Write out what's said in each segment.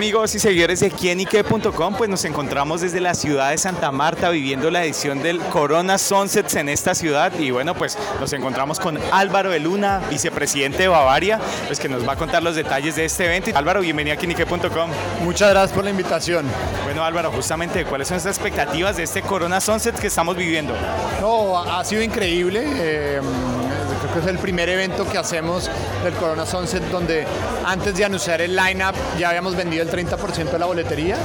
Amigos y seguidores de quienique.com, pues nos encontramos desde la ciudad de Santa Marta viviendo la edición del Corona Sunsets en esta ciudad y bueno, pues nos encontramos con Álvaro de Luna, vicepresidente de Bavaria, pues que nos va a contar los detalles de este evento. Álvaro, bienvenido a quienique.com. Muchas gracias por la invitación. Bueno Álvaro, justamente, ¿cuáles son las expectativas de este Corona Sunsets que estamos viviendo? No, ha sido increíble. Eh, creo que es el primer evento que hacemos del Corona Sunset donde antes de anunciar el line-up ya habíamos vendido el 30% de la boletería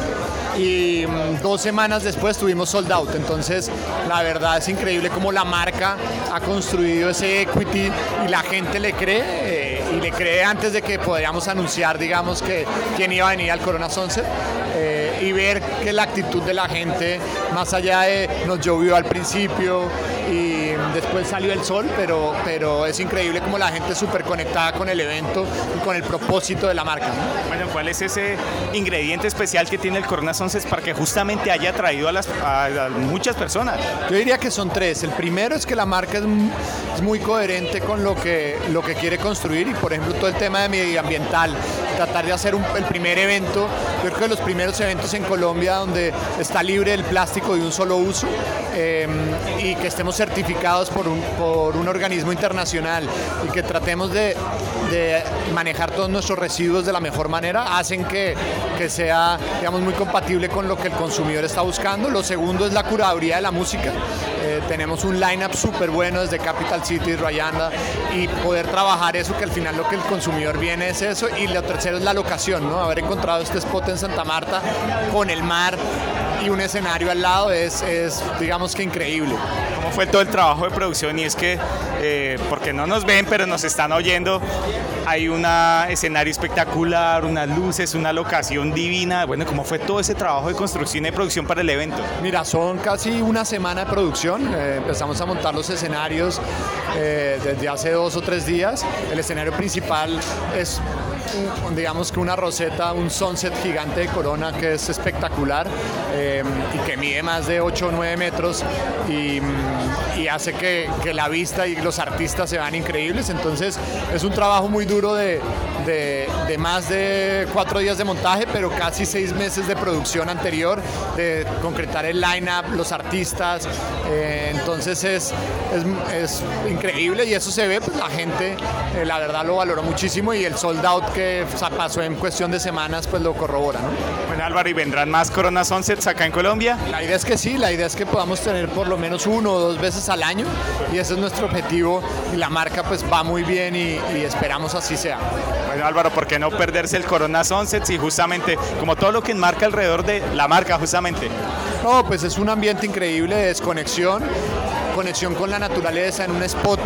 y mm, dos semanas después tuvimos sold out. Entonces, la verdad es increíble cómo la marca ha construido ese equity y la gente le cree. Eh, y le cree antes de que podríamos anunciar, digamos, que quién iba a venir al Corona Sunset. Eh, y ver que la actitud de la gente, más allá de nos llovió al principio y después salió el sol, pero, pero es increíble como la gente súper conectada con el evento y con el propósito de la marca. Bueno, ¿cuál es ese ingrediente especial que tiene el Corona Sunsets para que justamente haya atraído a, las, muchas personas? Yo diría que son tres. El primero es que la marca es, muy coherente con lo que, lo que quiere construir y por ejemplo todo el tema de medioambiental, tratar de hacer el primer evento, yo creo que los primeros eventos en Colombia donde está libre el plástico de un solo uso eh, y que estemos certificados por un, por un organismo internacional y que tratemos de, de, manejar todos nuestros residuos de la mejor manera, hacen que, que sea digamos, muy compatible con lo que el consumidor está buscando. Lo segundo es la curaduría de la música. Eh, tenemos un line-up súper bueno desde Capital City, Rayanda, y poder trabajar eso, que al final lo que el consumidor viene es eso. Y lo tercero es la locación, ¿no? haber encontrado este spot en Santa Marta con el mar y un escenario al lado es, es digamos que increíble. ¿Cómo fue todo el trabajo de producción? Y es que, eh, porque no nos ven, pero nos están oyendo, hay un escenario espectacular, unas luces, una locación divina. Bueno, ¿cómo fue todo ese trabajo de construcción y producción para el evento? Mira, son casi una semana de producción. Eh, empezamos a montar los escenarios eh, desde hace dos o tres días. El escenario principal es digamos que una roseta, un sunset gigante de corona que es espectacular eh, y que mide más de 8 o 9 metros y, hace que, que, la vista y los artistas se vean increíbles. Entonces es un trabajo muy duro de, de, de más de cuatro días de montaje, pero casi seis meses de producción anterior, de concretar el line-up, los artistas. Eh, entonces es, es, es, increíble y eso se ve, pues la gente eh, la verdad lo valoró muchísimo y el sold out que pasó en cuestión de semanas pues lo corrobora. ¿no? Bueno Álvaro, ¿y vendrán más Corona Sunsets acá en Colombia? La idea es que sí, la idea es que podamos tener por lo menos uno o dos veces al año y ese es nuestro objetivo y la marca pues va muy bien y, y esperamos así sea. Bueno Álvaro, ¿por qué no perderse el Corona Sunsets y justamente como todo lo que enmarca alrededor de la marca justamente? No, pues es un ambiente increíble de desconexión, conexión con la naturaleza en un spot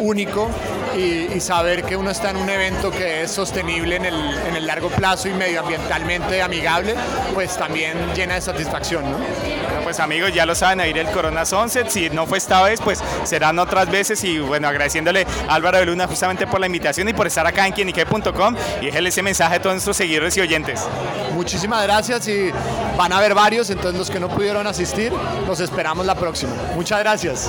único y, saber que uno está en un evento que es sostenible en el, en el, largo plazo y medioambientalmente amigable, pues también llena de satisfacción. ¿no? pues amigos, ya lo saben, a ir el Corona Sunset, si no fue esta vez, pues serán otras veces y bueno, agradeciéndole a Álvaro de Luna justamente por la invitación y por estar acá en quienique.com y déjele ese mensaje a todos nuestros seguidores y oyentes. Muchísimas gracias y van a haber varios, entonces los que no pudieron asistir, los esperamos la próxima. Muchas gracias.